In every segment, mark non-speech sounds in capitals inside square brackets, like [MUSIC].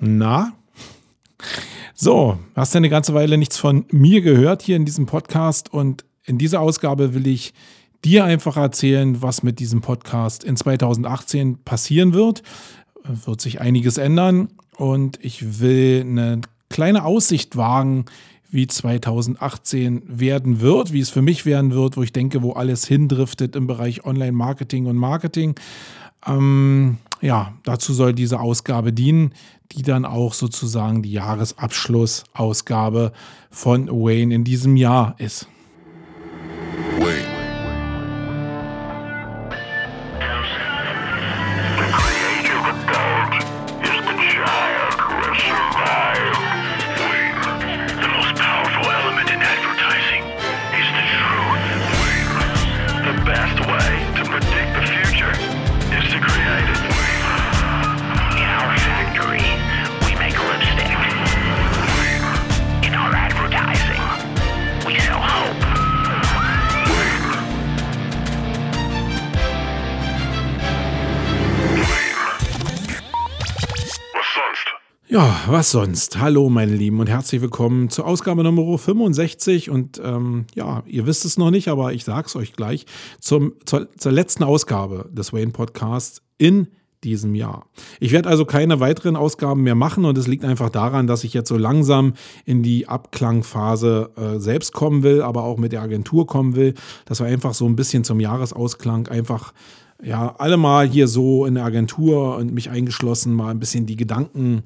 Na? So, hast ja eine ganze Weile nichts von mir gehört hier in diesem Podcast und in dieser Ausgabe will ich dir einfach erzählen, was mit diesem Podcast in 2018 passieren wird. Wird sich einiges ändern und ich will eine kleine Aussicht wagen, wie 2018 werden wird, wie es für mich werden wird, wo ich denke, wo alles hindriftet im Bereich Online-Marketing und Marketing. Ähm, ja, dazu soll diese Ausgabe dienen, die dann auch sozusagen die Jahresabschlussausgabe von Wayne in diesem Jahr ist. Wayne. Was sonst? Hallo, meine Lieben, und herzlich willkommen zur Ausgabe Nummer 65. Und ähm, ja, ihr wisst es noch nicht, aber ich sage es euch gleich: zum, zur, zur letzten Ausgabe des Wayne Podcasts in diesem Jahr. Ich werde also keine weiteren Ausgaben mehr machen und es liegt einfach daran, dass ich jetzt so langsam in die Abklangphase äh, selbst kommen will, aber auch mit der Agentur kommen will, dass wir einfach so ein bisschen zum Jahresausklang einfach ja alle mal hier so in der Agentur und mich eingeschlossen mal ein bisschen die Gedanken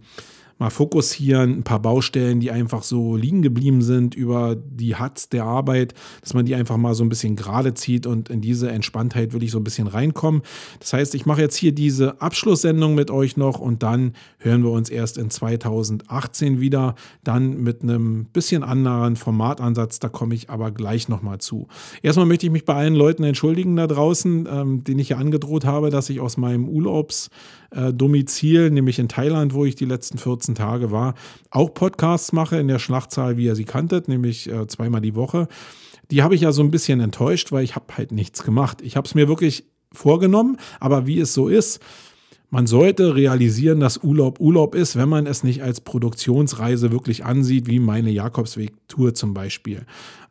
mal fokussieren, ein paar Baustellen, die einfach so liegen geblieben sind über die Hatz der Arbeit, dass man die einfach mal so ein bisschen gerade zieht und in diese Entspanntheit will ich so ein bisschen reinkommen. Das heißt, ich mache jetzt hier diese Abschlusssendung mit euch noch und dann hören wir uns erst in 2018 wieder, dann mit einem bisschen anderen Formatansatz, da komme ich aber gleich nochmal zu. Erstmal möchte ich mich bei allen Leuten entschuldigen da draußen, ähm, denen ich ja angedroht habe, dass ich aus meinem Urlaubs äh, Domizil, nämlich in Thailand, wo ich die letzten 14 Tage war, auch Podcasts mache in der Schlachtzahl, wie ihr sie kanntet, nämlich äh, zweimal die Woche. Die habe ich ja so ein bisschen enttäuscht, weil ich habe halt nichts gemacht. Ich habe es mir wirklich vorgenommen, aber wie es so ist, man sollte realisieren, dass Urlaub Urlaub ist, wenn man es nicht als Produktionsreise wirklich ansieht, wie meine Jakobsweg-Tour zum Beispiel.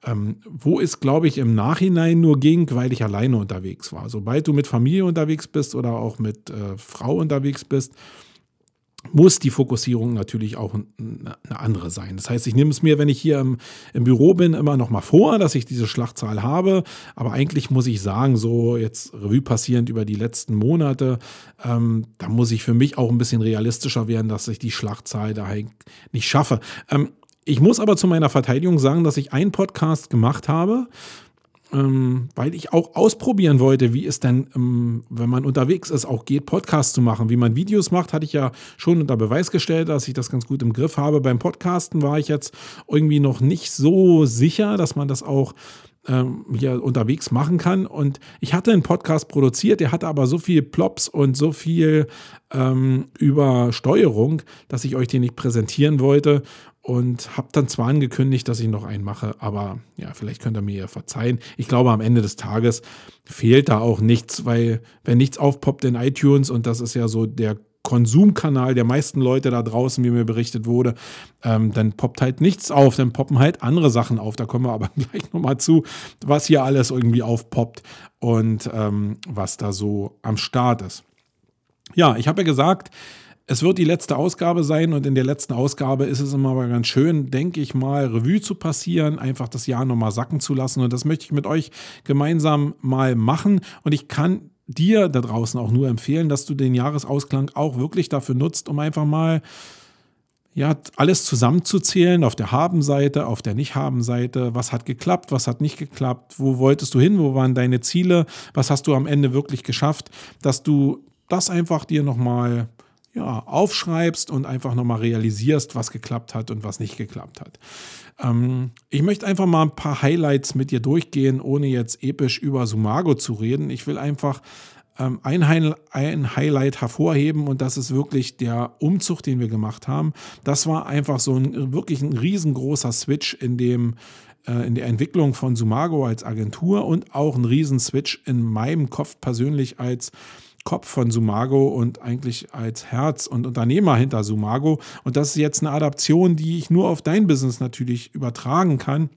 Ähm, wo es, glaube ich, im Nachhinein nur ging, weil ich alleine unterwegs war. Sobald du mit Familie unterwegs bist oder auch mit äh, Frau unterwegs bist, muss die Fokussierung natürlich auch eine andere sein. Das heißt, ich nehme es mir, wenn ich hier im, im Büro bin, immer noch mal vor, dass ich diese Schlachtzahl habe. Aber eigentlich muss ich sagen, so jetzt Revue passierend über die letzten Monate, ähm, da muss ich für mich auch ein bisschen realistischer werden, dass ich die Schlachtzahl da nicht schaffe. Ähm, ich muss aber zu meiner Verteidigung sagen, dass ich einen Podcast gemacht habe, ähm, weil ich auch ausprobieren wollte, wie es denn, ähm, wenn man unterwegs ist, auch geht, Podcasts zu machen. Wie man Videos macht, hatte ich ja schon unter Beweis gestellt, dass ich das ganz gut im Griff habe. Beim Podcasten war ich jetzt irgendwie noch nicht so sicher, dass man das auch ähm, hier unterwegs machen kann. Und ich hatte einen Podcast produziert, der hatte aber so viel Plops und so viel ähm, Übersteuerung, dass ich euch den nicht präsentieren wollte und habe dann zwar angekündigt, dass ich noch einen mache, aber ja, vielleicht könnt ihr mir ja verzeihen. Ich glaube, am Ende des Tages fehlt da auch nichts, weil wenn nichts aufpoppt in iTunes und das ist ja so der Konsumkanal der meisten Leute da draußen, wie mir berichtet wurde, ähm, dann poppt halt nichts auf, dann poppen halt andere Sachen auf. Da kommen wir aber [LAUGHS] gleich nochmal zu, was hier alles irgendwie aufpoppt und ähm, was da so am Start ist. Ja, ich habe ja gesagt, es wird die letzte Ausgabe sein und in der letzten Ausgabe ist es immer aber ganz schön, denke ich mal, Revue zu passieren, einfach das Jahr nochmal sacken zu lassen. Und das möchte ich mit euch gemeinsam mal machen. Und ich kann dir da draußen auch nur empfehlen, dass du den Jahresausklang auch wirklich dafür nutzt, um einfach mal ja, alles zusammenzuzählen auf der Haben-Seite, auf der Nicht-Haben-Seite. Was hat geklappt, was hat nicht geklappt, wo wolltest du hin, wo waren deine Ziele, was hast du am Ende wirklich geschafft, dass du das einfach dir nochmal ja, aufschreibst und einfach nochmal realisierst, was geklappt hat und was nicht geklappt hat. Ähm, ich möchte einfach mal ein paar Highlights mit dir durchgehen, ohne jetzt episch über Sumago zu reden. Ich will einfach ähm, ein, Hi ein Highlight hervorheben und das ist wirklich der Umzug, den wir gemacht haben. Das war einfach so ein wirklich ein riesengroßer Switch in dem äh, in der Entwicklung von Sumago als Agentur und auch ein Riesenswitch in meinem Kopf persönlich als Kopf von Sumago und eigentlich als Herz und Unternehmer hinter Sumago. Und das ist jetzt eine Adaption, die ich nur auf dein Business natürlich übertragen kann.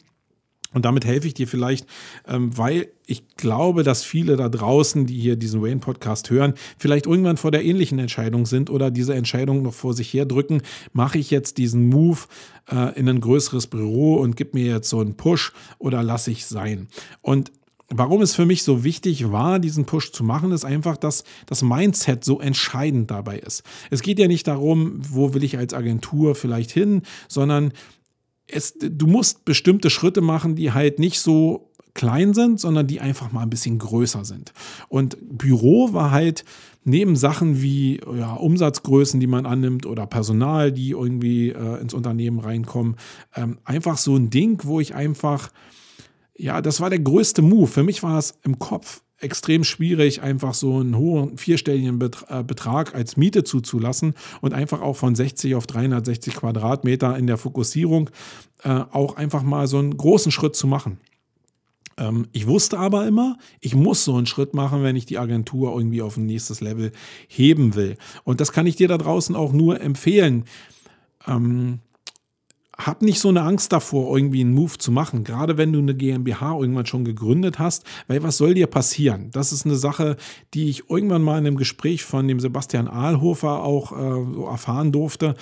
Und damit helfe ich dir vielleicht, ähm, weil ich glaube, dass viele da draußen, die hier diesen Wayne-Podcast hören, vielleicht irgendwann vor der ähnlichen Entscheidung sind oder diese Entscheidung noch vor sich her drücken. Mache ich jetzt diesen Move äh, in ein größeres Büro und gib mir jetzt so einen Push oder lasse ich sein? Und Warum es für mich so wichtig war, diesen Push zu machen, ist einfach, dass das Mindset so entscheidend dabei ist. Es geht ja nicht darum, wo will ich als Agentur vielleicht hin, sondern es, du musst bestimmte Schritte machen, die halt nicht so klein sind, sondern die einfach mal ein bisschen größer sind. Und Büro war halt neben Sachen wie ja, Umsatzgrößen, die man annimmt oder Personal, die irgendwie äh, ins Unternehmen reinkommen, ähm, einfach so ein Ding, wo ich einfach, ja, das war der größte Move. Für mich war es im Kopf extrem schwierig, einfach so einen hohen vierstelligen äh, Betrag als Miete zuzulassen und einfach auch von 60 auf 360 Quadratmeter in der Fokussierung äh, auch einfach mal so einen großen Schritt zu machen. Ähm, ich wusste aber immer, ich muss so einen Schritt machen, wenn ich die Agentur irgendwie auf ein nächstes Level heben will. Und das kann ich dir da draußen auch nur empfehlen. Ähm, hab nicht so eine Angst davor, irgendwie einen Move zu machen, gerade wenn du eine GmbH irgendwann schon gegründet hast, weil was soll dir passieren? Das ist eine Sache, die ich irgendwann mal in einem Gespräch von dem Sebastian Ahlhofer auch äh, so erfahren durfte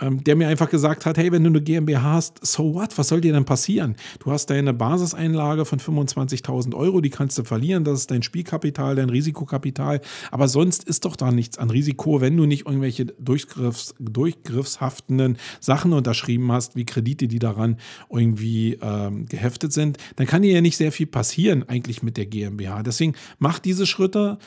der mir einfach gesagt hat, hey, wenn du eine GmbH hast, so what, was soll dir denn passieren? Du hast deine Basiseinlage von 25.000 Euro, die kannst du verlieren, das ist dein Spielkapital, dein Risikokapital, aber sonst ist doch da nichts an Risiko, wenn du nicht irgendwelche durchgriffs, durchgriffshaftenden Sachen unterschrieben hast, wie Kredite, die daran irgendwie ähm, geheftet sind, dann kann dir ja nicht sehr viel passieren eigentlich mit der GmbH. Deswegen mach diese Schritte.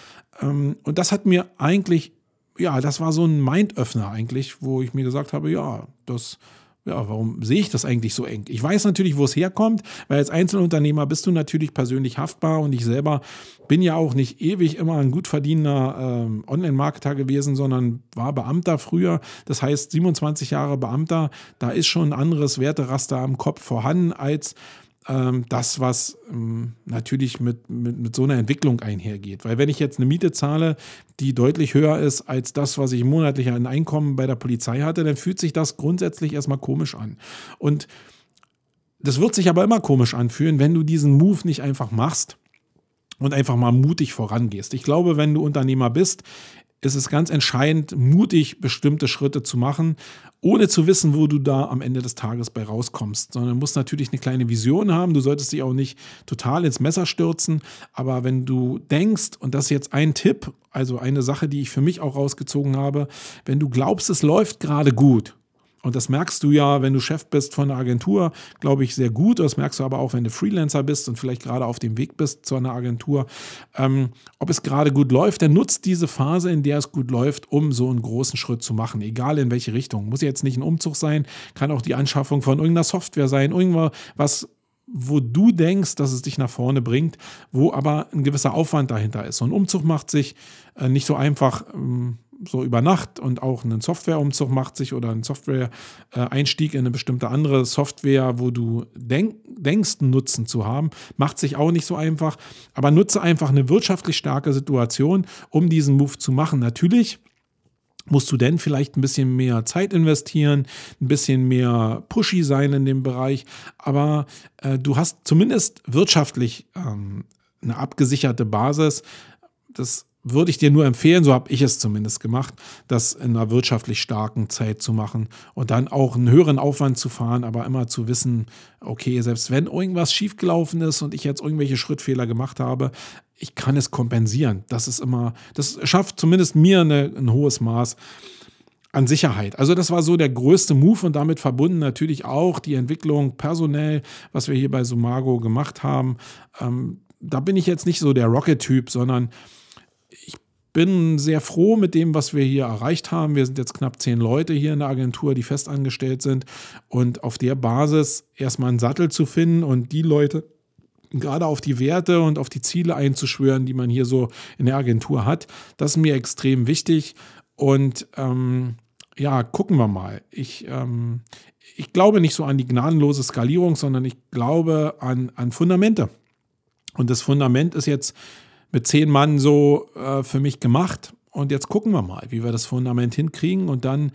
Ähm, und das hat mir eigentlich ja, das war so ein Mindöffner eigentlich, wo ich mir gesagt habe, ja, das, ja, warum sehe ich das eigentlich so eng? Ich weiß natürlich, wo es herkommt, weil als Einzelunternehmer bist du natürlich persönlich haftbar und ich selber bin ja auch nicht ewig immer ein gut verdienender ähm, Online-Marketer gewesen, sondern war Beamter früher. Das heißt, 27 Jahre Beamter, da ist schon ein anderes Werteraster am Kopf vorhanden als das, was ähm, natürlich mit, mit, mit so einer Entwicklung einhergeht. Weil wenn ich jetzt eine Miete zahle, die deutlich höher ist als das, was ich monatlich an Einkommen bei der Polizei hatte, dann fühlt sich das grundsätzlich erstmal komisch an. Und das wird sich aber immer komisch anfühlen, wenn du diesen Move nicht einfach machst und einfach mal mutig vorangehst. Ich glaube, wenn du Unternehmer bist, ist es ganz entscheidend, mutig bestimmte Schritte zu machen, ohne zu wissen, wo du da am Ende des Tages bei rauskommst. Sondern du musst natürlich eine kleine Vision haben. Du solltest dich auch nicht total ins Messer stürzen. Aber wenn du denkst, und das ist jetzt ein Tipp, also eine Sache, die ich für mich auch rausgezogen habe, wenn du glaubst, es läuft gerade gut, und das merkst du ja, wenn du Chef bist von einer Agentur, glaube ich, sehr gut. Das merkst du aber auch, wenn du Freelancer bist und vielleicht gerade auf dem Weg bist zu einer Agentur. Ähm, ob es gerade gut läuft, dann nutzt diese Phase, in der es gut läuft, um so einen großen Schritt zu machen, egal in welche Richtung. Muss jetzt nicht ein Umzug sein, kann auch die Anschaffung von irgendeiner Software sein, irgendwas, wo du denkst, dass es dich nach vorne bringt, wo aber ein gewisser Aufwand dahinter ist. So ein Umzug macht sich äh, nicht so einfach. Ähm, so über Nacht und auch einen Softwareumzug macht sich oder ein Software-Einstieg in eine bestimmte andere Software, wo du denk, denkst, Nutzen zu haben, macht sich auch nicht so einfach. Aber nutze einfach eine wirtschaftlich starke Situation, um diesen Move zu machen. Natürlich musst du denn vielleicht ein bisschen mehr Zeit investieren, ein bisschen mehr pushy sein in dem Bereich, aber äh, du hast zumindest wirtschaftlich ähm, eine abgesicherte Basis. Das würde ich dir nur empfehlen, so habe ich es zumindest gemacht, das in einer wirtschaftlich starken Zeit zu machen und dann auch einen höheren Aufwand zu fahren, aber immer zu wissen, okay, selbst wenn irgendwas schiefgelaufen ist und ich jetzt irgendwelche Schrittfehler gemacht habe, ich kann es kompensieren. Das ist immer, das schafft zumindest mir eine, ein hohes Maß an Sicherheit. Also das war so der größte Move und damit verbunden natürlich auch die Entwicklung personell, was wir hier bei Sumago gemacht haben. Ähm, da bin ich jetzt nicht so der Rocket-Typ, sondern bin sehr froh mit dem, was wir hier erreicht haben. Wir sind jetzt knapp zehn Leute hier in der Agentur, die festangestellt sind. Und auf der Basis erstmal einen Sattel zu finden und die Leute gerade auf die Werte und auf die Ziele einzuschwören, die man hier so in der Agentur hat, das ist mir extrem wichtig. Und ähm, ja, gucken wir mal. Ich, ähm, ich glaube nicht so an die gnadenlose Skalierung, sondern ich glaube an, an Fundamente. Und das Fundament ist jetzt mit zehn Mann so äh, für mich gemacht. Und jetzt gucken wir mal, wie wir das Fundament hinkriegen und dann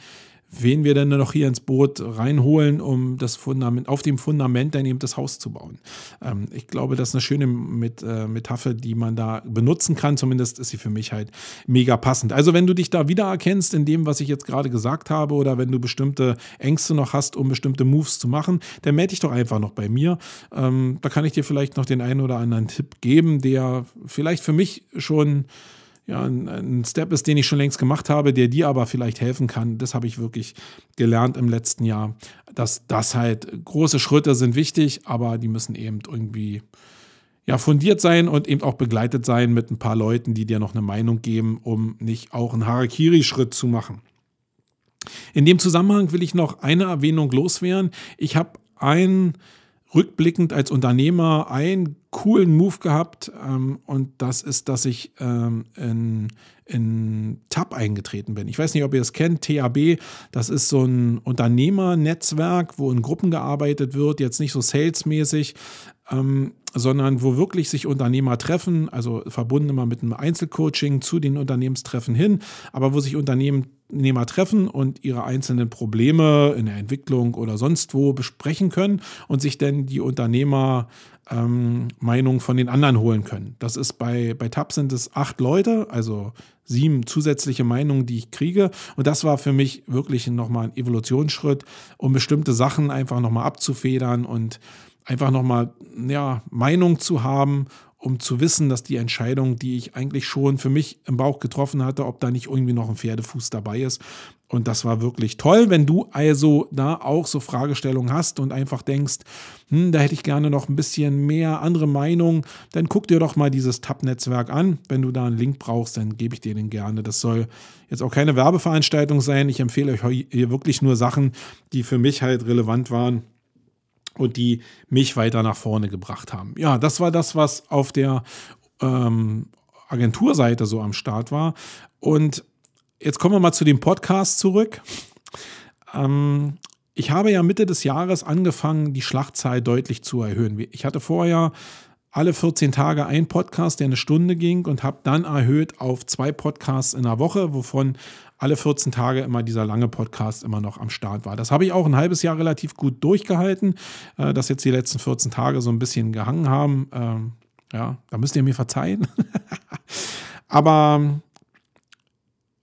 wen wir denn noch hier ins Boot reinholen, um das Fundament, auf dem Fundament dann eben das Haus zu bauen. Ähm, ich glaube, das ist eine schöne Met, äh, Metapher, die man da benutzen kann. Zumindest ist sie für mich halt mega passend. Also, wenn du dich da wiedererkennst in dem, was ich jetzt gerade gesagt habe, oder wenn du bestimmte Ängste noch hast, um bestimmte Moves zu machen, dann melde dich doch einfach noch bei mir. Ähm, da kann ich dir vielleicht noch den einen oder anderen Tipp geben, der vielleicht für mich schon ja, ein, ein, Step ist, den ich schon längst gemacht habe, der dir aber vielleicht helfen kann. Das habe ich wirklich gelernt im letzten Jahr, dass das halt große Schritte sind wichtig, aber die müssen eben irgendwie ja, fundiert sein und eben auch begleitet sein mit ein paar Leuten, die dir noch eine Meinung geben, um nicht auch einen Harakiri-Schritt zu machen. In dem Zusammenhang will ich noch eine Erwähnung loswerden. Ich habe ein rückblickend als Unternehmer einen coolen Move gehabt ähm, und das ist, dass ich ähm, in, in TAB eingetreten bin. Ich weiß nicht, ob ihr es kennt, TAB, das ist so ein Unternehmernetzwerk, wo in Gruppen gearbeitet wird, jetzt nicht so salesmäßig, ähm, sondern wo wirklich sich Unternehmer treffen, also verbunden immer mit einem Einzelcoaching zu den Unternehmenstreffen hin, aber wo sich Unternehmer treffen und ihre einzelnen Probleme in der Entwicklung oder sonst wo besprechen können und sich dann die Unternehmer ähm, Meinung von den anderen holen können. Das ist bei, bei TAP sind es acht Leute, also sieben zusätzliche Meinungen, die ich kriege. Und das war für mich wirklich nochmal ein Evolutionsschritt, um bestimmte Sachen einfach nochmal abzufedern und einfach nochmal ja, Meinung zu haben, um zu wissen, dass die Entscheidung, die ich eigentlich schon für mich im Bauch getroffen hatte, ob da nicht irgendwie noch ein Pferdefuß dabei ist. Und das war wirklich toll. Wenn du also da auch so Fragestellungen hast und einfach denkst, hm, da hätte ich gerne noch ein bisschen mehr andere Meinung, dann guck dir doch mal dieses Tab-Netzwerk an. Wenn du da einen Link brauchst, dann gebe ich dir den gerne. Das soll jetzt auch keine Werbeveranstaltung sein. Ich empfehle euch hier wirklich nur Sachen, die für mich halt relevant waren und die mich weiter nach vorne gebracht haben. Ja, das war das, was auf der ähm, Agenturseite so am Start war. Und jetzt kommen wir mal zu dem Podcast zurück. Ähm, ich habe ja Mitte des Jahres angefangen, die Schlachtzahl deutlich zu erhöhen. Ich hatte vorher alle 14 Tage ein Podcast, der eine Stunde ging und habe dann erhöht auf zwei Podcasts in der Woche, wovon alle 14 Tage immer dieser lange Podcast immer noch am Start war. Das habe ich auch ein halbes Jahr relativ gut durchgehalten, äh, dass jetzt die letzten 14 Tage so ein bisschen gehangen haben. Ähm, ja, da müsst ihr mir verzeihen. [LAUGHS] Aber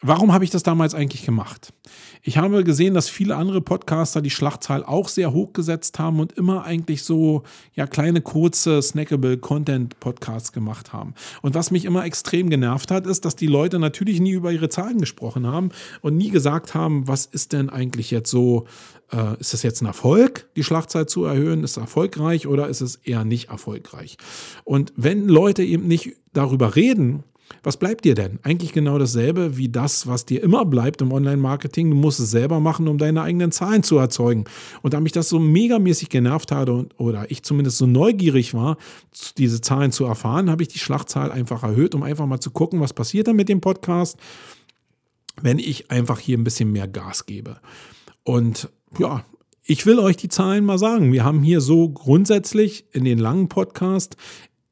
warum habe ich das damals eigentlich gemacht? Ich habe gesehen, dass viele andere Podcaster die Schlachtzahl auch sehr hoch gesetzt haben und immer eigentlich so ja kleine kurze snackable Content Podcasts gemacht haben. Und was mich immer extrem genervt hat, ist, dass die Leute natürlich nie über ihre Zahlen gesprochen haben und nie gesagt haben, was ist denn eigentlich jetzt so äh, ist das jetzt ein Erfolg, die Schlachtzahl zu erhöhen? Ist es erfolgreich oder ist es eher nicht erfolgreich? Und wenn Leute eben nicht darüber reden, was bleibt dir denn? Eigentlich genau dasselbe wie das, was dir immer bleibt im Online-Marketing. Du musst es selber machen, um deine eigenen Zahlen zu erzeugen. Und da mich das so megamäßig genervt hatte und, oder ich zumindest so neugierig war, diese Zahlen zu erfahren, habe ich die Schlachtzahl einfach erhöht, um einfach mal zu gucken, was passiert dann mit dem Podcast, wenn ich einfach hier ein bisschen mehr Gas gebe. Und ja, ich will euch die Zahlen mal sagen. Wir haben hier so grundsätzlich in den langen Podcast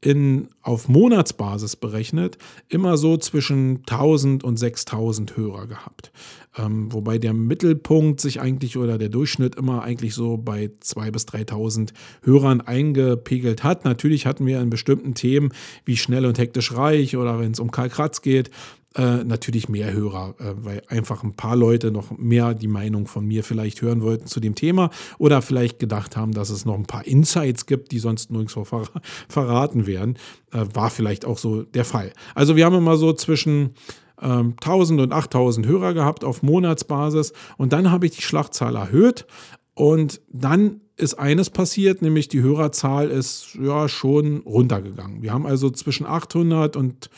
in, auf Monatsbasis berechnet immer so zwischen 1000 und 6000 Hörer gehabt. Ähm, wobei der Mittelpunkt sich eigentlich oder der Durchschnitt immer eigentlich so bei 2.000 bis 3.000 Hörern eingepegelt hat. Natürlich hatten wir in bestimmten Themen wie schnell und hektisch reich oder wenn es um Karl Kratz geht, äh, natürlich mehr Hörer, äh, weil einfach ein paar Leute noch mehr die Meinung von mir vielleicht hören wollten zu dem Thema oder vielleicht gedacht haben, dass es noch ein paar Insights gibt, die sonst nirgendwo ver [LAUGHS] verraten werden. Äh, war vielleicht auch so der Fall. Also wir haben immer so zwischen 1000 ähm, und 8000 Hörer gehabt auf Monatsbasis und dann habe ich die Schlachtzahl erhöht und dann ist eines passiert, nämlich die Hörerzahl ist ja schon runtergegangen. Wir haben also zwischen 800 und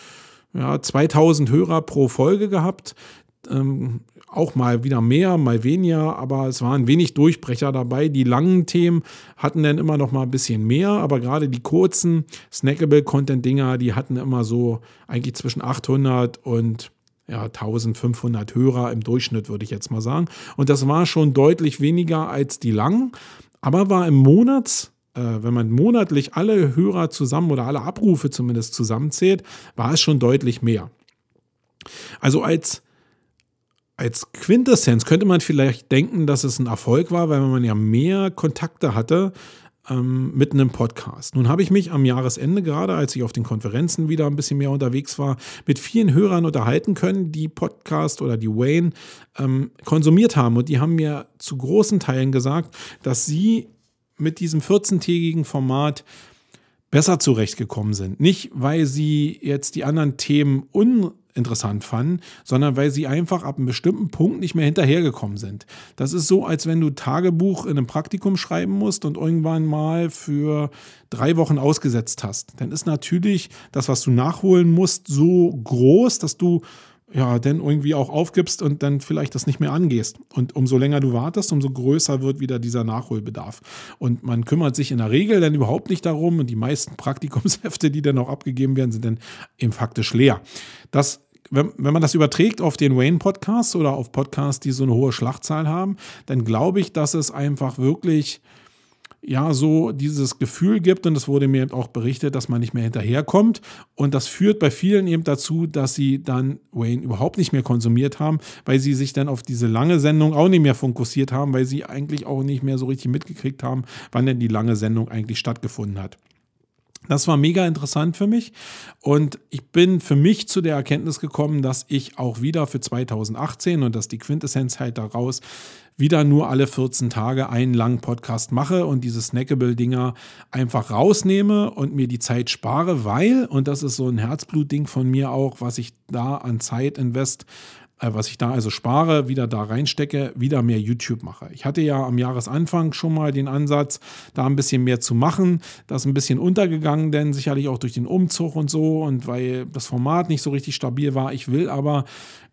ja, 2000 Hörer pro Folge gehabt. Ähm, auch mal wieder mehr, mal weniger, aber es waren wenig Durchbrecher dabei. Die langen Themen hatten dann immer noch mal ein bisschen mehr, aber gerade die kurzen snackable Content Dinger, die hatten immer so eigentlich zwischen 800 und ja, 1500 Hörer im Durchschnitt, würde ich jetzt mal sagen. Und das war schon deutlich weniger als die langen, aber war im Monats wenn man monatlich alle Hörer zusammen oder alle Abrufe zumindest zusammenzählt, war es schon deutlich mehr. Also als, als Quintessenz könnte man vielleicht denken, dass es ein Erfolg war, weil man ja mehr Kontakte hatte ähm, mit einem Podcast. Nun habe ich mich am Jahresende gerade, als ich auf den Konferenzen wieder ein bisschen mehr unterwegs war, mit vielen Hörern unterhalten können, die Podcast oder die Wayne ähm, konsumiert haben. Und die haben mir zu großen Teilen gesagt, dass sie mit diesem 14-tägigen Format besser zurechtgekommen sind. Nicht, weil sie jetzt die anderen Themen uninteressant fanden, sondern weil sie einfach ab einem bestimmten Punkt nicht mehr hinterhergekommen sind. Das ist so, als wenn du Tagebuch in einem Praktikum schreiben musst und irgendwann mal für drei Wochen ausgesetzt hast. Dann ist natürlich das, was du nachholen musst, so groß, dass du ja, dann irgendwie auch aufgibst und dann vielleicht das nicht mehr angehst. Und umso länger du wartest, umso größer wird wieder dieser Nachholbedarf. Und man kümmert sich in der Regel dann überhaupt nicht darum und die meisten [LAUGHS] Praktikumshefte, die dann auch abgegeben werden, sind dann eben faktisch leer. Das wenn, wenn man das überträgt auf den Wayne-Podcast oder auf Podcasts, die so eine hohe Schlachtzahl haben, dann glaube ich, dass es einfach wirklich ja so dieses Gefühl gibt und es wurde mir auch berichtet, dass man nicht mehr hinterherkommt und das führt bei vielen eben dazu, dass sie dann Wayne überhaupt nicht mehr konsumiert haben, weil sie sich dann auf diese lange Sendung auch nicht mehr fokussiert haben, weil sie eigentlich auch nicht mehr so richtig mitgekriegt haben, wann denn die lange Sendung eigentlich stattgefunden hat. Das war mega interessant für mich. Und ich bin für mich zu der Erkenntnis gekommen, dass ich auch wieder für 2018 und dass die Quintessenz halt daraus wieder nur alle 14 Tage einen langen Podcast mache und diese Snackable-Dinger einfach rausnehme und mir die Zeit spare, weil, und das ist so ein Herzblutding von mir auch, was ich da an Zeit invest was ich da also spare, wieder da reinstecke, wieder mehr YouTube mache. Ich hatte ja am Jahresanfang schon mal den Ansatz, da ein bisschen mehr zu machen. Das ist ein bisschen untergegangen, denn sicherlich auch durch den Umzug und so und weil das Format nicht so richtig stabil war. Ich will aber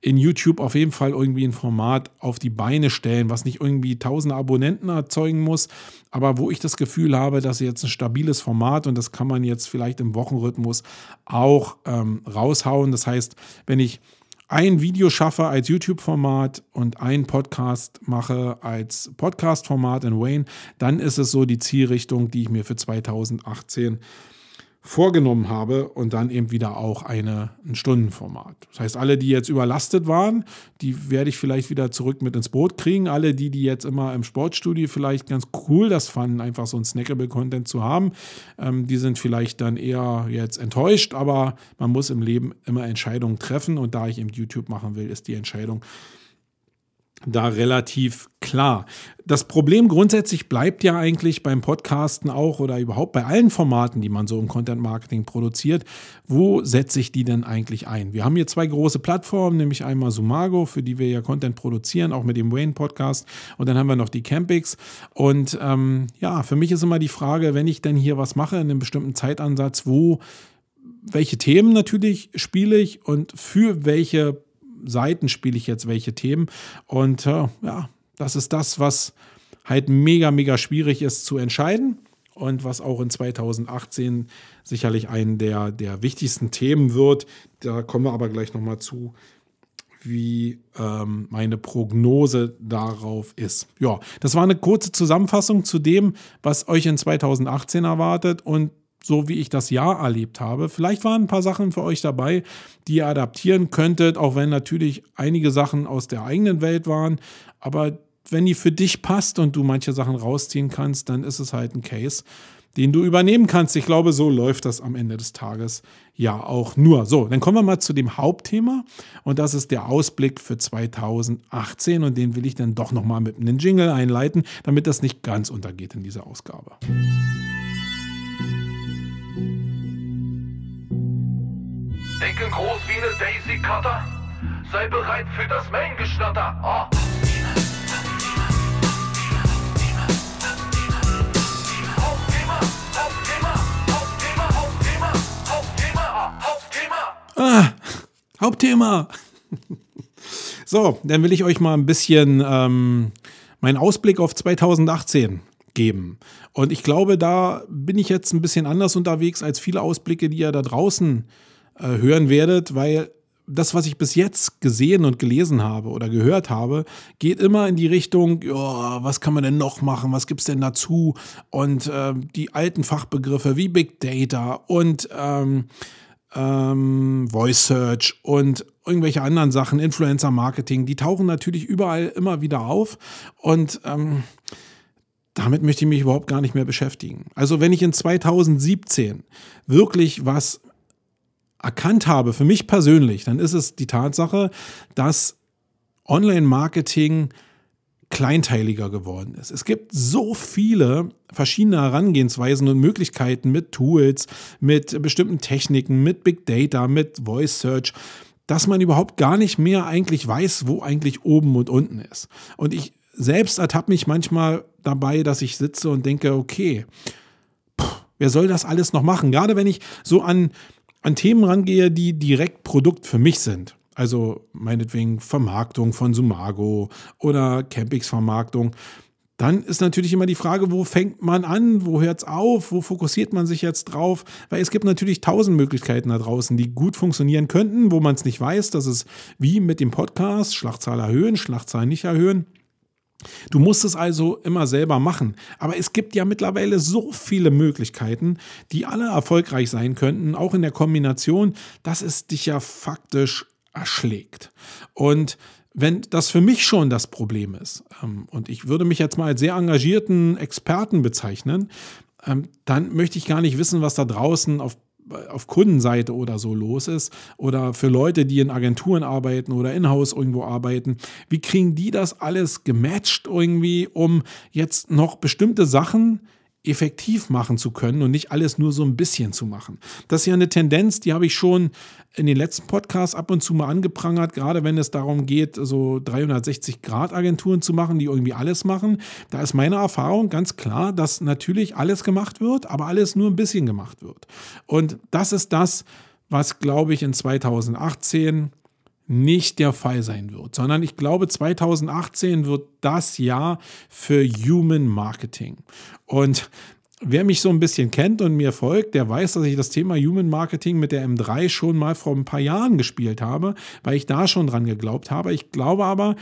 in YouTube auf jeden Fall irgendwie ein Format auf die Beine stellen, was nicht irgendwie tausende Abonnenten erzeugen muss, aber wo ich das Gefühl habe, dass jetzt ein stabiles Format und das kann man jetzt vielleicht im Wochenrhythmus auch ähm, raushauen. Das heißt, wenn ich ein Video schaffe als YouTube-Format und ein Podcast mache als Podcast-Format in Wayne, dann ist es so die Zielrichtung, die ich mir für 2018 vorgenommen habe und dann eben wieder auch eine, ein Stundenformat. Das heißt, alle, die jetzt überlastet waren, die werde ich vielleicht wieder zurück mit ins Boot kriegen. Alle, die, die jetzt immer im Sportstudio vielleicht ganz cool das fanden, einfach so ein Snackable-Content zu haben, ähm, die sind vielleicht dann eher jetzt enttäuscht, aber man muss im Leben immer Entscheidungen treffen und da ich eben YouTube machen will, ist die Entscheidung da relativ klar. Das Problem grundsätzlich bleibt ja eigentlich beim Podcasten auch oder überhaupt bei allen Formaten, die man so im Content Marketing produziert. Wo setze ich die denn eigentlich ein? Wir haben hier zwei große Plattformen, nämlich einmal Sumago, für die wir ja Content produzieren, auch mit dem Wayne Podcast. Und dann haben wir noch die Campix. Und ähm, ja, für mich ist immer die Frage, wenn ich denn hier was mache in einem bestimmten Zeitansatz, wo welche Themen natürlich spiele ich und für welche Seiten spiele ich jetzt welche Themen. Und äh, ja, das ist das, was halt mega, mega schwierig ist zu entscheiden und was auch in 2018 sicherlich ein der, der wichtigsten Themen wird. Da kommen wir aber gleich nochmal zu, wie ähm, meine Prognose darauf ist. Ja, das war eine kurze Zusammenfassung zu dem, was euch in 2018 erwartet und so wie ich das Jahr erlebt habe. Vielleicht waren ein paar Sachen für euch dabei, die ihr adaptieren könntet, auch wenn natürlich einige Sachen aus der eigenen Welt waren. Aber wenn die für dich passt und du manche Sachen rausziehen kannst, dann ist es halt ein Case, den du übernehmen kannst. Ich glaube, so läuft das am Ende des Tages ja auch nur. So, dann kommen wir mal zu dem Hauptthema und das ist der Ausblick für 2018 und den will ich dann doch nochmal mit einem Jingle einleiten, damit das nicht ganz untergeht in dieser Ausgabe. Denken groß wie eine Daisy Cutter. Sei bereit für das Main-Geschnatter. Oh. Ah, Hauptthema. so, dann will ich euch mal ein bisschen ähm, meinen Ausblick auf 2018 geben. Und ich glaube, da bin ich jetzt ein bisschen anders unterwegs als viele Ausblicke, die ihr da draußen äh, hören werdet, weil das, was ich bis jetzt gesehen und gelesen habe oder gehört habe, geht immer in die Richtung, ja, was kann man denn noch machen, was gibt es denn dazu? Und äh, die alten Fachbegriffe wie Big Data und ähm, ähm, Voice Search und irgendwelche anderen Sachen, Influencer Marketing, die tauchen natürlich überall immer wieder auf und ähm, damit möchte ich mich überhaupt gar nicht mehr beschäftigen. Also wenn ich in 2017 wirklich was erkannt habe, für mich persönlich, dann ist es die Tatsache, dass Online-Marketing kleinteiliger geworden ist. Es gibt so viele verschiedene Herangehensweisen und Möglichkeiten mit Tools, mit bestimmten Techniken, mit Big Data, mit Voice Search, dass man überhaupt gar nicht mehr eigentlich weiß, wo eigentlich oben und unten ist. Und ich selbst ertappe mich manchmal dabei, dass ich sitze und denke, okay, pff, wer soll das alles noch machen? Gerade wenn ich so an, an Themen rangehe, die direkt Produkt für mich sind. Also meinetwegen Vermarktung von Sumago oder Campix-Vermarktung. Dann ist natürlich immer die Frage, wo fängt man an, wo hört es auf, wo fokussiert man sich jetzt drauf? Weil es gibt natürlich tausend Möglichkeiten da draußen, die gut funktionieren könnten, wo man es nicht weiß. Das ist wie mit dem Podcast, Schlachtzahl erhöhen, Schlachtzahl nicht erhöhen. Du musst es also immer selber machen. Aber es gibt ja mittlerweile so viele Möglichkeiten, die alle erfolgreich sein könnten, auch in der Kombination, dass es dich ja faktisch erschlägt. Und wenn das für mich schon das Problem ist, ähm, und ich würde mich jetzt mal als sehr engagierten Experten bezeichnen, ähm, dann möchte ich gar nicht wissen, was da draußen auf auf Kundenseite oder so los ist oder für Leute, die in Agenturen arbeiten oder in-house irgendwo arbeiten, wie kriegen die das alles gematcht irgendwie, um jetzt noch bestimmte Sachen effektiv machen zu können und nicht alles nur so ein bisschen zu machen. Das ist ja eine Tendenz, die habe ich schon in den letzten Podcasts ab und zu mal angeprangert, gerade wenn es darum geht, so 360-Grad-Agenturen zu machen, die irgendwie alles machen. Da ist meine Erfahrung ganz klar, dass natürlich alles gemacht wird, aber alles nur ein bisschen gemacht wird. Und das ist das, was, glaube ich, in 2018 nicht der Fall sein wird, sondern ich glaube, 2018 wird das Jahr für Human Marketing. Und wer mich so ein bisschen kennt und mir folgt, der weiß, dass ich das Thema Human Marketing mit der M3 schon mal vor ein paar Jahren gespielt habe, weil ich da schon dran geglaubt habe. Ich glaube aber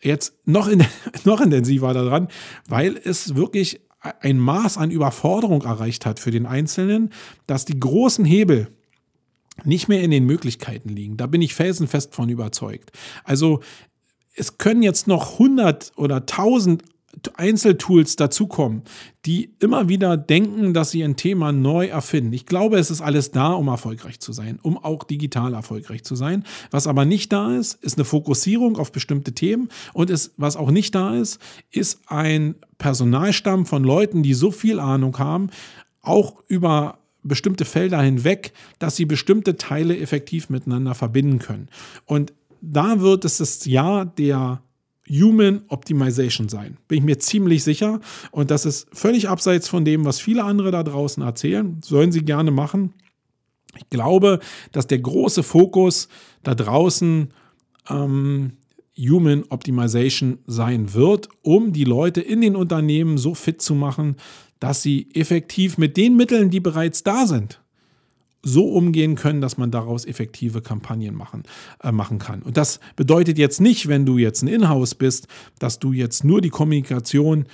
jetzt noch, in, [LAUGHS] noch intensiver daran, weil es wirklich ein Maß an Überforderung erreicht hat für den Einzelnen, dass die großen Hebel, nicht mehr in den Möglichkeiten liegen. Da bin ich felsenfest von überzeugt. Also es können jetzt noch 100 oder 1000 Einzeltools dazukommen, die immer wieder denken, dass sie ein Thema neu erfinden. Ich glaube, es ist alles da, um erfolgreich zu sein, um auch digital erfolgreich zu sein. Was aber nicht da ist, ist eine Fokussierung auf bestimmte Themen und ist, was auch nicht da ist, ist ein Personalstamm von Leuten, die so viel Ahnung haben, auch über bestimmte Felder hinweg, dass sie bestimmte Teile effektiv miteinander verbinden können. Und da wird es das Jahr der Human Optimization sein. Bin ich mir ziemlich sicher. Und das ist völlig abseits von dem, was viele andere da draußen erzählen. Sollen sie gerne machen. Ich glaube, dass der große Fokus da draußen ähm, Human Optimization sein wird, um die Leute in den Unternehmen so fit zu machen, dass sie effektiv mit den Mitteln, die bereits da sind, so umgehen können, dass man daraus effektive Kampagnen machen, äh, machen kann. Und das bedeutet jetzt nicht, wenn du jetzt ein Inhouse bist, dass du jetzt nur die Kommunikation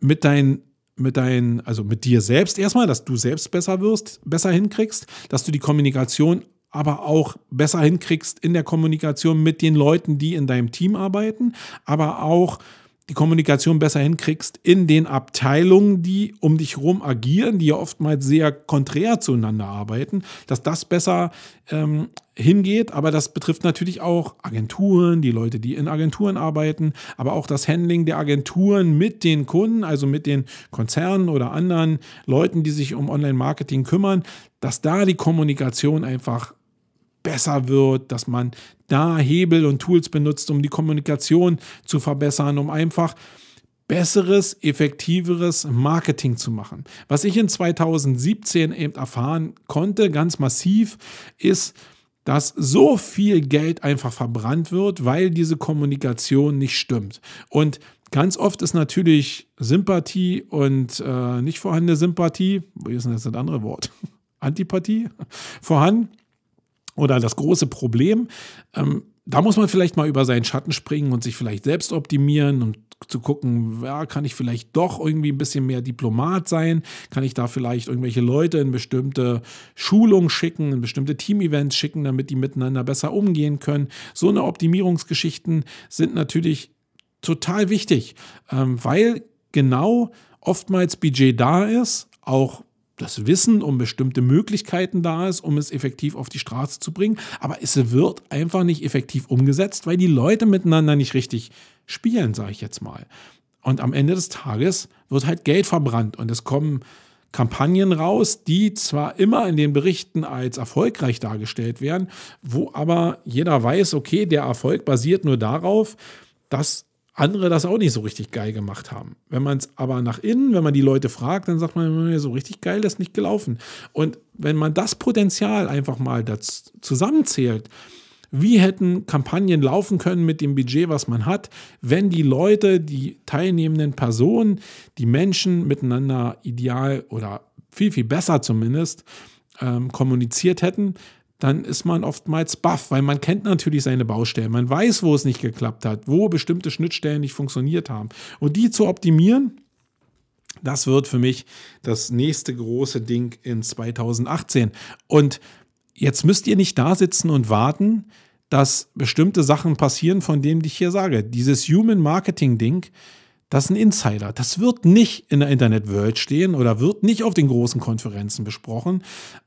mit deinen mit deinen, also mit dir selbst erstmal, dass du selbst besser wirst, besser hinkriegst, dass du die Kommunikation aber auch besser hinkriegst in der Kommunikation mit den Leuten, die in deinem Team arbeiten, aber auch die Kommunikation besser hinkriegst in den Abteilungen, die um dich herum agieren, die ja oftmals sehr konträr zueinander arbeiten, dass das besser ähm, hingeht. Aber das betrifft natürlich auch Agenturen, die Leute, die in Agenturen arbeiten, aber auch das Handling der Agenturen mit den Kunden, also mit den Konzernen oder anderen Leuten, die sich um Online-Marketing kümmern, dass da die Kommunikation einfach besser wird, dass man da Hebel und Tools benutzt, um die Kommunikation zu verbessern, um einfach besseres, effektiveres Marketing zu machen. Was ich in 2017 eben erfahren konnte, ganz massiv, ist, dass so viel Geld einfach verbrannt wird, weil diese Kommunikation nicht stimmt. Und ganz oft ist natürlich Sympathie und äh, nicht vorhandene Sympathie, wo ist denn das, das andere Wort? [LAUGHS] Antipathie vorhanden. Oder das große Problem. Ähm, da muss man vielleicht mal über seinen Schatten springen und sich vielleicht selbst optimieren und zu gucken, ja, kann ich vielleicht doch irgendwie ein bisschen mehr Diplomat sein? Kann ich da vielleicht irgendwelche Leute in bestimmte Schulungen schicken, in bestimmte Team-Events schicken, damit die miteinander besser umgehen können? So eine Optimierungsgeschichten sind natürlich total wichtig, ähm, weil genau oftmals Budget da ist, auch das Wissen um bestimmte Möglichkeiten da ist, um es effektiv auf die Straße zu bringen. Aber es wird einfach nicht effektiv umgesetzt, weil die Leute miteinander nicht richtig spielen, sage ich jetzt mal. Und am Ende des Tages wird halt Geld verbrannt und es kommen Kampagnen raus, die zwar immer in den Berichten als erfolgreich dargestellt werden, wo aber jeder weiß, okay, der Erfolg basiert nur darauf, dass andere das auch nicht so richtig geil gemacht haben. Wenn man es aber nach innen, wenn man die Leute fragt, dann sagt man, so richtig geil das ist nicht gelaufen. Und wenn man das Potenzial einfach mal das zusammenzählt, wie hätten Kampagnen laufen können mit dem Budget, was man hat, wenn die Leute, die teilnehmenden Personen, die Menschen miteinander ideal oder viel, viel besser zumindest ähm, kommuniziert hätten, dann ist man oftmals baff, weil man kennt natürlich seine Baustellen. Man weiß, wo es nicht geklappt hat, wo bestimmte Schnittstellen nicht funktioniert haben. Und die zu optimieren, das wird für mich das nächste große Ding in 2018. Und jetzt müsst ihr nicht da sitzen und warten, dass bestimmte Sachen passieren, von denen ich hier sage. Dieses Human Marketing Ding, das ist ein Insider. Das wird nicht in der Internet World stehen oder wird nicht auf den großen Konferenzen besprochen,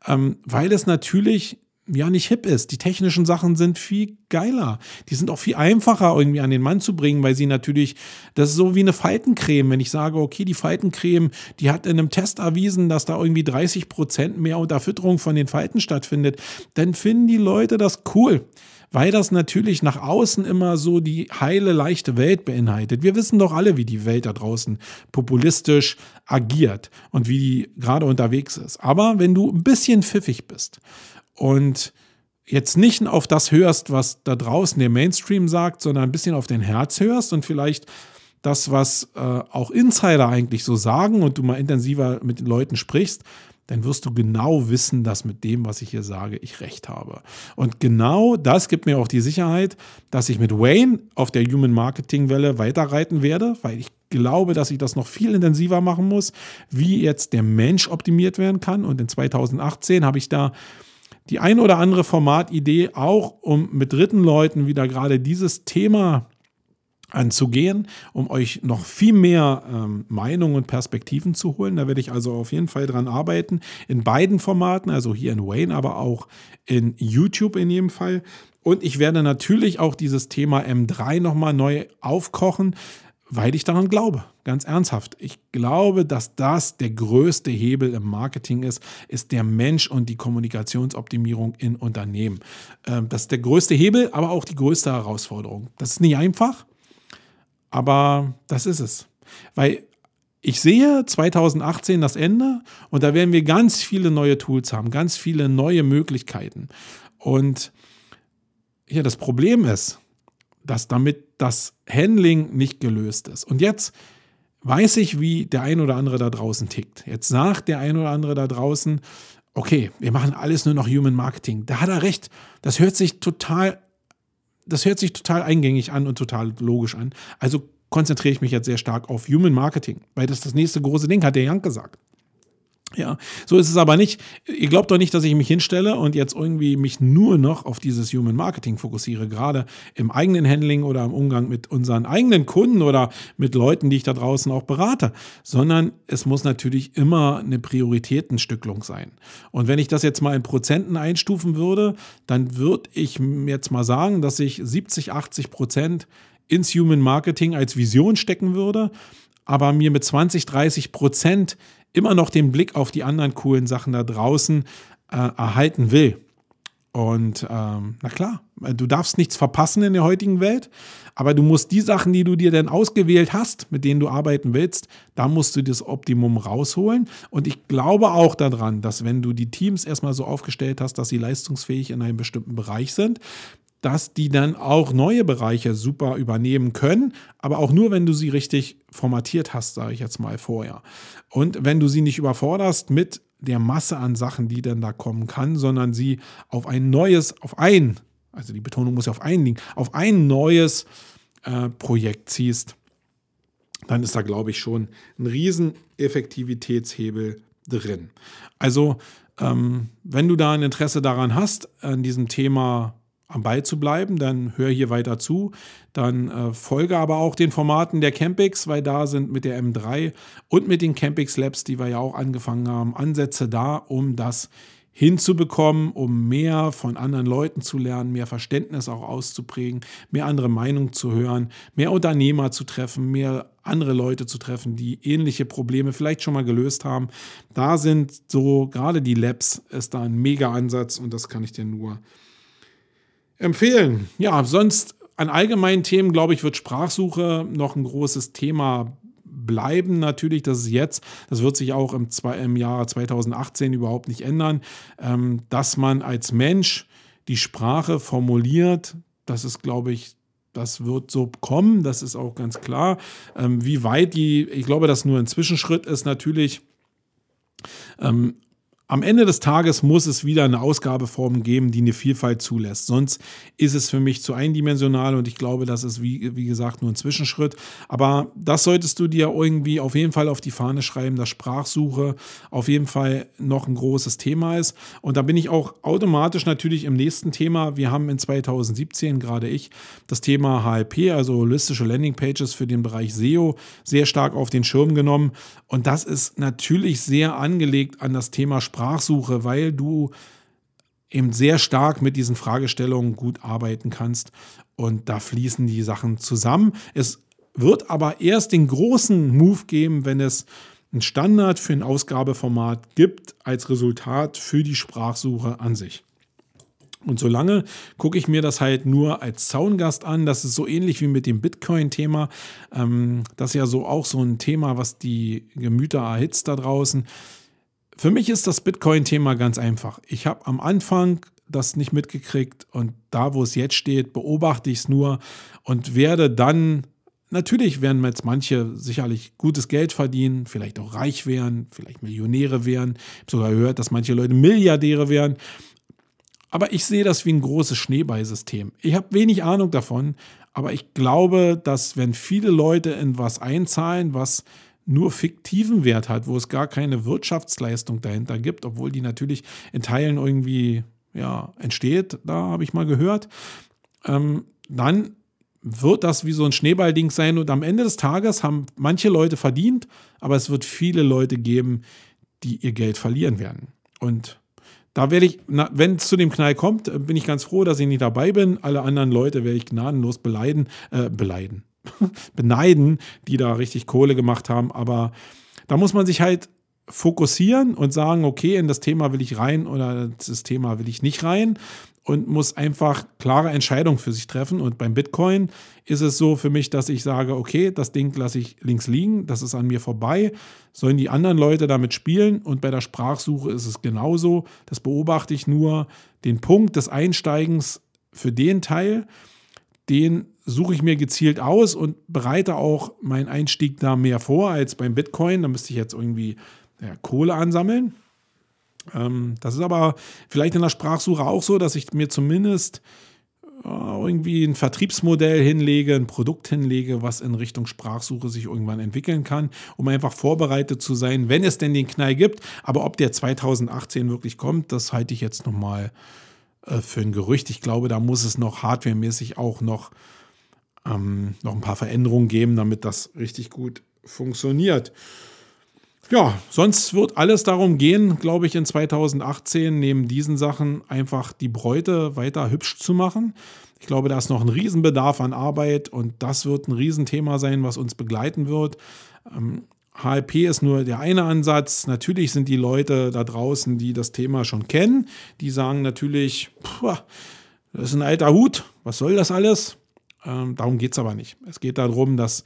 ähm, weil es natürlich ja nicht hip ist. Die technischen Sachen sind viel geiler. Die sind auch viel einfacher irgendwie an den Mann zu bringen, weil sie natürlich, das ist so wie eine Faltencreme. Wenn ich sage, okay, die Faltencreme, die hat in einem Test erwiesen, dass da irgendwie 30 Prozent mehr Unterfütterung von den Falten stattfindet, dann finden die Leute das cool weil das natürlich nach außen immer so die heile, leichte Welt beinhaltet. Wir wissen doch alle, wie die Welt da draußen populistisch agiert und wie die gerade unterwegs ist. Aber wenn du ein bisschen pfiffig bist und jetzt nicht auf das hörst, was da draußen der Mainstream sagt, sondern ein bisschen auf dein Herz hörst und vielleicht das, was äh, auch Insider eigentlich so sagen und du mal intensiver mit den Leuten sprichst, dann wirst du genau wissen, dass mit dem, was ich hier sage, ich recht habe. Und genau das gibt mir auch die Sicherheit, dass ich mit Wayne auf der Human Marketing Welle weiterreiten werde, weil ich glaube, dass ich das noch viel intensiver machen muss, wie jetzt der Mensch optimiert werden kann. Und in 2018 habe ich da die ein oder andere Formatidee, auch um mit dritten Leuten wieder gerade dieses Thema anzugehen, um euch noch viel mehr ähm, Meinungen und Perspektiven zu holen. Da werde ich also auf jeden Fall dran arbeiten, in beiden Formaten, also hier in Wayne, aber auch in YouTube in jedem Fall. Und ich werde natürlich auch dieses Thema M3 nochmal neu aufkochen weil ich daran glaube, ganz ernsthaft. Ich glaube, dass das der größte Hebel im Marketing ist, ist der Mensch und die Kommunikationsoptimierung in Unternehmen. Ähm, das ist der größte Hebel, aber auch die größte Herausforderung. Das ist nicht einfach, aber das ist es. Weil ich sehe 2018 das Ende und da werden wir ganz viele neue Tools haben, ganz viele neue Möglichkeiten. Und hier das Problem ist, dass damit das Handling nicht gelöst ist. Und jetzt weiß ich, wie der ein oder andere da draußen tickt. Jetzt sagt der ein oder andere da draußen, okay, wir machen alles nur noch Human Marketing. Da hat er recht. Das hört sich total, das hört sich total eingängig an und total logisch an. Also konzentriere ich mich jetzt sehr stark auf Human Marketing, weil das das nächste große Ding hat der Jank gesagt. Ja, so ist es aber nicht. Ihr glaubt doch nicht, dass ich mich hinstelle und jetzt irgendwie mich nur noch auf dieses Human Marketing fokussiere, gerade im eigenen Handling oder im Umgang mit unseren eigenen Kunden oder mit Leuten, die ich da draußen auch berate, sondern es muss natürlich immer eine Prioritätenstücklung sein. Und wenn ich das jetzt mal in Prozenten einstufen würde, dann würde ich jetzt mal sagen, dass ich 70, 80 Prozent ins Human Marketing als Vision stecken würde, aber mir mit 20, 30 Prozent immer noch den Blick auf die anderen coolen Sachen da draußen äh, erhalten will. Und ähm, na klar, du darfst nichts verpassen in der heutigen Welt, aber du musst die Sachen, die du dir denn ausgewählt hast, mit denen du arbeiten willst, da musst du das Optimum rausholen. Und ich glaube auch daran, dass wenn du die Teams erstmal so aufgestellt hast, dass sie leistungsfähig in einem bestimmten Bereich sind, dass die dann auch neue Bereiche super übernehmen können, aber auch nur, wenn du sie richtig formatiert hast, sage ich jetzt mal vorher. Und wenn du sie nicht überforderst mit der Masse an Sachen, die dann da kommen kann, sondern sie auf ein neues, auf ein, also die Betonung muss ja auf ein liegen, auf ein neues äh, Projekt ziehst, dann ist da, glaube ich, schon ein riesen Effektivitätshebel drin. Also, ähm, wenn du da ein Interesse daran hast, an diesem Thema am Ball zu bleiben, dann hör hier weiter zu. Dann äh, folge aber auch den Formaten der Campix, weil da sind mit der M3 und mit den Campix Labs, die wir ja auch angefangen haben, Ansätze da, um das hinzubekommen, um mehr von anderen Leuten zu lernen, mehr Verständnis auch auszuprägen, mehr andere Meinungen zu hören, mehr Unternehmer zu treffen, mehr andere Leute zu treffen, die ähnliche Probleme vielleicht schon mal gelöst haben. Da sind so gerade die Labs ist da ein mega Ansatz und das kann ich dir nur empfehlen. Ja, sonst an allgemeinen Themen, glaube ich, wird Sprachsuche noch ein großes Thema bleiben natürlich, das ist jetzt, das wird sich auch im, im Jahr 2018 überhaupt nicht ändern, ähm, dass man als Mensch die Sprache formuliert, das ist, glaube ich, das wird so kommen, das ist auch ganz klar. Ähm, wie weit die, ich glaube, dass nur ein Zwischenschritt ist natürlich, ähm, am Ende des Tages muss es wieder eine Ausgabeform geben, die eine Vielfalt zulässt. Sonst ist es für mich zu eindimensional und ich glaube, das ist wie, wie gesagt nur ein Zwischenschritt. Aber das solltest du dir irgendwie auf jeden Fall auf die Fahne schreiben, dass Sprachsuche auf jeden Fall noch ein großes Thema ist. Und da bin ich auch automatisch natürlich im nächsten Thema. Wir haben in 2017, gerade ich, das Thema HLP, also holistische Landingpages für den Bereich SEO, sehr stark auf den Schirm genommen. Und das ist natürlich sehr angelegt an das Thema Sprachsuche. Sprachsuche, weil du eben sehr stark mit diesen Fragestellungen gut arbeiten kannst und da fließen die Sachen zusammen. Es wird aber erst den großen Move geben, wenn es einen Standard für ein Ausgabeformat gibt als Resultat für die Sprachsuche an sich. Und solange gucke ich mir das halt nur als Zaungast an. Das ist so ähnlich wie mit dem Bitcoin-Thema. Ähm, das ist ja so auch so ein Thema, was die Gemüter erhitzt da draußen. Für mich ist das Bitcoin-Thema ganz einfach. Ich habe am Anfang das nicht mitgekriegt und da, wo es jetzt steht, beobachte ich es nur und werde dann, natürlich werden jetzt manche sicherlich gutes Geld verdienen, vielleicht auch reich werden, vielleicht Millionäre werden. Ich habe sogar gehört, dass manche Leute Milliardäre werden. Aber ich sehe das wie ein großes Schneeballsystem. Ich habe wenig Ahnung davon, aber ich glaube, dass wenn viele Leute in was einzahlen, was nur fiktiven Wert hat, wo es gar keine Wirtschaftsleistung dahinter gibt, obwohl die natürlich in Teilen irgendwie ja, entsteht, da habe ich mal gehört, ähm, dann wird das wie so ein Schneeballding sein und am Ende des Tages haben manche Leute verdient, aber es wird viele Leute geben, die ihr Geld verlieren werden. Und da werde ich, wenn es zu dem Knall kommt, bin ich ganz froh, dass ich nicht dabei bin. Alle anderen Leute werde ich gnadenlos beleiden, äh, beleiden, [LAUGHS] beneiden, die da richtig Kohle gemacht haben. Aber da muss man sich halt fokussieren und sagen, okay, in das Thema will ich rein oder das Thema will ich nicht rein und muss einfach klare Entscheidungen für sich treffen. Und beim Bitcoin ist es so für mich, dass ich sage, okay, das Ding lasse ich links liegen, das ist an mir vorbei, sollen die anderen Leute damit spielen. Und bei der Sprachsuche ist es genauso. Das beobachte ich nur den Punkt des Einsteigens für den Teil, den suche ich mir gezielt aus und bereite auch meinen Einstieg da mehr vor als beim Bitcoin. Da müsste ich jetzt irgendwie ja, Kohle ansammeln. Ähm, das ist aber vielleicht in der Sprachsuche auch so, dass ich mir zumindest äh, irgendwie ein Vertriebsmodell hinlege, ein Produkt hinlege, was in Richtung Sprachsuche sich irgendwann entwickeln kann, um einfach vorbereitet zu sein, wenn es denn den Knall gibt. Aber ob der 2018 wirklich kommt, das halte ich jetzt nochmal äh, für ein Gerücht. Ich glaube, da muss es noch hardwaremäßig auch noch, ähm, noch ein paar Veränderungen geben, damit das richtig gut funktioniert. Ja, sonst wird alles darum gehen, glaube ich, in 2018 neben diesen Sachen einfach die Bräute weiter hübsch zu machen. Ich glaube, da ist noch ein Riesenbedarf an Arbeit und das wird ein Riesenthema sein, was uns begleiten wird. HLP ist nur der eine Ansatz. Natürlich sind die Leute da draußen, die das Thema schon kennen, die sagen natürlich, das ist ein alter Hut, was soll das alles? Ähm, darum geht es aber nicht. Es geht darum, dass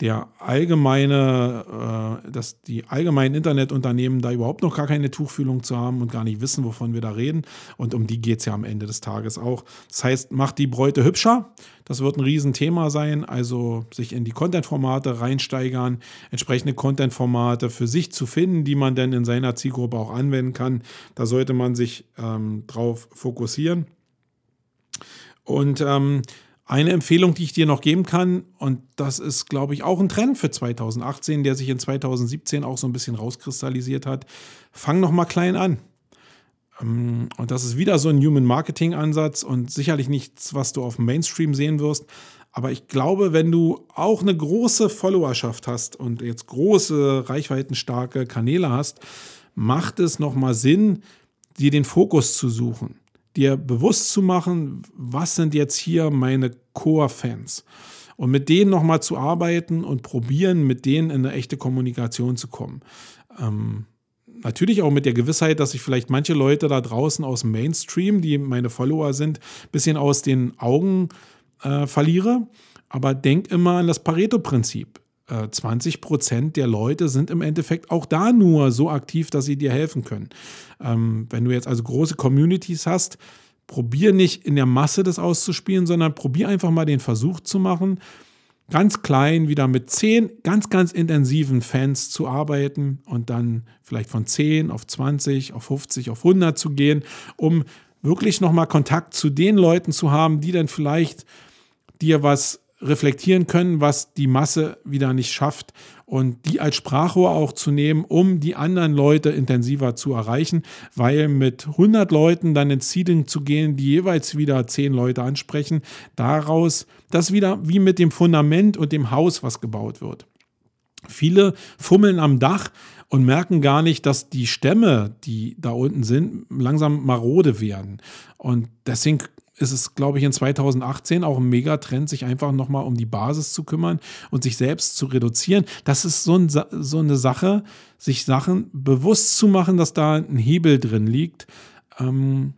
der allgemeine, äh, dass die allgemeinen Internetunternehmen da überhaupt noch gar keine Tuchfühlung zu haben und gar nicht wissen, wovon wir da reden. Und um die geht es ja am Ende des Tages auch. Das heißt, macht die Bräute hübscher. Das wird ein Riesenthema sein. Also sich in die Content-Formate reinsteigern, entsprechende Content-Formate für sich zu finden, die man dann in seiner Zielgruppe auch anwenden kann. Da sollte man sich ähm, drauf fokussieren. Und ähm, eine Empfehlung, die ich dir noch geben kann, und das ist, glaube ich, auch ein Trend für 2018, der sich in 2017 auch so ein bisschen rauskristallisiert hat. Fang noch mal klein an. Ähm, und das ist wieder so ein Human Marketing Ansatz und sicherlich nichts, was du auf dem Mainstream sehen wirst. Aber ich glaube, wenn du auch eine große Followerschaft hast und jetzt große, reichweitenstarke Kanäle hast, macht es nochmal Sinn, dir den Fokus zu suchen dir bewusst zu machen, was sind jetzt hier meine Core-Fans. Und mit denen nochmal zu arbeiten und probieren, mit denen in eine echte Kommunikation zu kommen. Ähm, natürlich auch mit der Gewissheit, dass ich vielleicht manche Leute da draußen aus dem Mainstream, die meine Follower sind, ein bisschen aus den Augen äh, verliere. Aber denk immer an das Pareto-Prinzip. 20 äh, Prozent der Leute sind im Endeffekt auch da nur so aktiv, dass sie dir helfen können. Ähm, wenn du jetzt also große Communities hast, probier nicht in der Masse das auszuspielen, sondern probier einfach mal den Versuch zu machen, ganz klein wieder mit 10 ganz, ganz intensiven Fans zu arbeiten und dann vielleicht von 10 auf 20, auf 50, auf 100 zu gehen, um wirklich nochmal Kontakt zu den Leuten zu haben, die dann vielleicht dir was reflektieren können, was die Masse wieder nicht schafft und die als Sprachrohr auch zu nehmen, um die anderen Leute intensiver zu erreichen, weil mit 100 Leuten dann ins Seeding zu gehen, die jeweils wieder 10 Leute ansprechen, daraus das wieder wie mit dem Fundament und dem Haus, was gebaut wird. Viele fummeln am Dach und merken gar nicht, dass die Stämme, die da unten sind, langsam marode werden. Und deswegen ist es, glaube ich, in 2018 auch ein Megatrend, sich einfach nochmal um die Basis zu kümmern und sich selbst zu reduzieren. Das ist so, ein, so eine Sache, sich Sachen bewusst zu machen, dass da ein Hebel drin liegt. Ähm,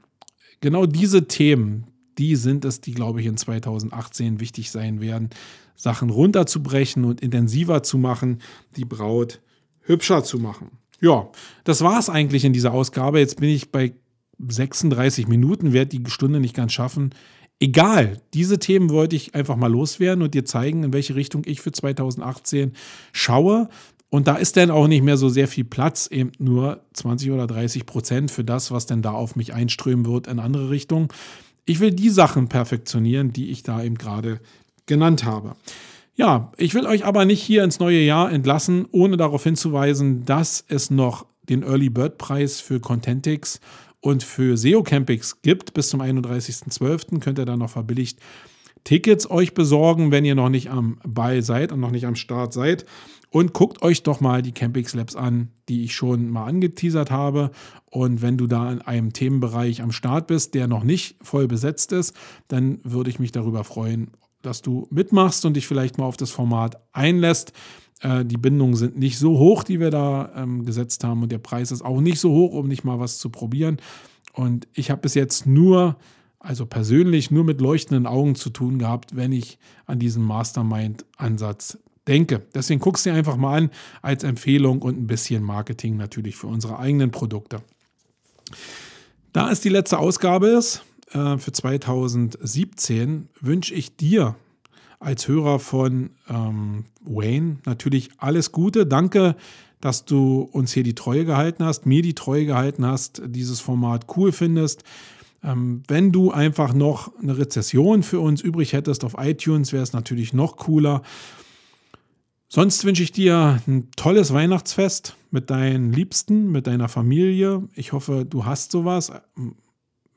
genau diese Themen, die sind es, die, glaube ich, in 2018 wichtig sein werden, Sachen runterzubrechen und intensiver zu machen, die Braut hübscher zu machen. Ja, das war es eigentlich in dieser Ausgabe. Jetzt bin ich bei 36 Minuten, werde die Stunde nicht ganz schaffen. Egal, diese Themen wollte ich einfach mal loswerden und dir zeigen, in welche Richtung ich für 2018 schaue. Und da ist dann auch nicht mehr so sehr viel Platz, eben nur 20 oder 30 Prozent für das, was denn da auf mich einströmen wird in andere Richtungen. Ich will die Sachen perfektionieren, die ich da eben gerade genannt habe. Ja, ich will euch aber nicht hier ins neue Jahr entlassen, ohne darauf hinzuweisen, dass es noch den Early Bird Preis für Contentix und für SEO Campings gibt. Bis zum 31.12. könnt ihr dann noch verbilligt Tickets euch besorgen, wenn ihr noch nicht am Ball seid und noch nicht am Start seid. Und guckt euch doch mal die Campings Labs an, die ich schon mal angeteasert habe. Und wenn du da in einem Themenbereich am Start bist, der noch nicht voll besetzt ist, dann würde ich mich darüber freuen, dass du mitmachst und dich vielleicht mal auf das Format einlässt. Äh, die Bindungen sind nicht so hoch, die wir da ähm, gesetzt haben und der Preis ist auch nicht so hoch, um nicht mal was zu probieren. Und ich habe bis jetzt nur, also persönlich, nur mit leuchtenden Augen zu tun gehabt, wenn ich an diesen Mastermind-Ansatz denke. Deswegen guckst du dir einfach mal an als Empfehlung und ein bisschen Marketing natürlich für unsere eigenen Produkte. Da es die letzte Ausgabe ist äh, für 2017, wünsche ich dir als Hörer von ähm, Wayne natürlich alles Gute. Danke, dass du uns hier die Treue gehalten hast, mir die Treue gehalten hast, dieses Format cool findest. Ähm, wenn du einfach noch eine Rezession für uns übrig hättest auf iTunes, wäre es natürlich noch cooler. Sonst wünsche ich dir ein tolles Weihnachtsfest mit deinen Liebsten, mit deiner Familie. Ich hoffe, du hast sowas.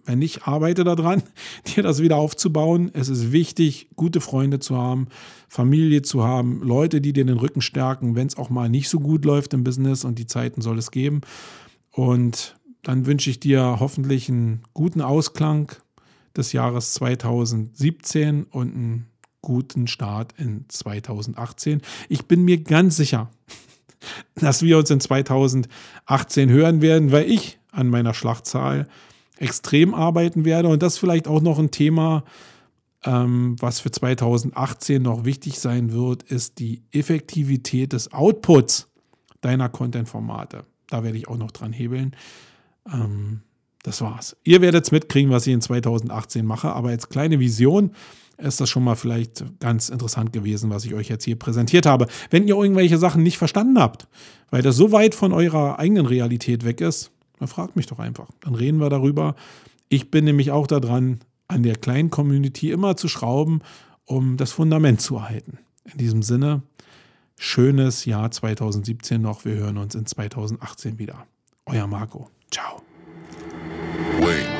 Wenn nicht, arbeite daran, [LAUGHS] dir das wieder aufzubauen. Es ist wichtig, gute Freunde zu haben, Familie zu haben, Leute, die dir den Rücken stärken, wenn es auch mal nicht so gut läuft im Business und die Zeiten soll es geben. Und dann wünsche ich dir hoffentlich einen guten Ausklang des Jahres 2017 und einen guten Start in 2018. Ich bin mir ganz sicher, [LAUGHS] dass wir uns in 2018 hören werden, weil ich an meiner Schlachtzahl extrem arbeiten werde. Und das vielleicht auch noch ein Thema, Ähm, was für 2018 noch wichtig sein wird, ist die Effektivität des Outputs deiner Content-Formate. Da werde ich auch noch dran hebeln. Ähm, das war's. Ihr werdet es mitkriegen, was ich in 2018 mache, aber als kleine Vision ist das schon mal vielleicht ganz interessant gewesen, was ich euch jetzt hier präsentiert habe. Wenn ihr irgendwelche Sachen nicht verstanden habt, weil das so weit von eurer eigenen Realität weg ist, dann fragt mich doch einfach. Dann reden wir darüber. Ich bin nämlich auch daran, an der kleinen Community immer zu schrauben, um das Fundament zu erhalten. In diesem Sinne, schönes Jahr 2017 noch. Wir hören uns in 2018 wieder. Euer Marco. Ciao. Wait.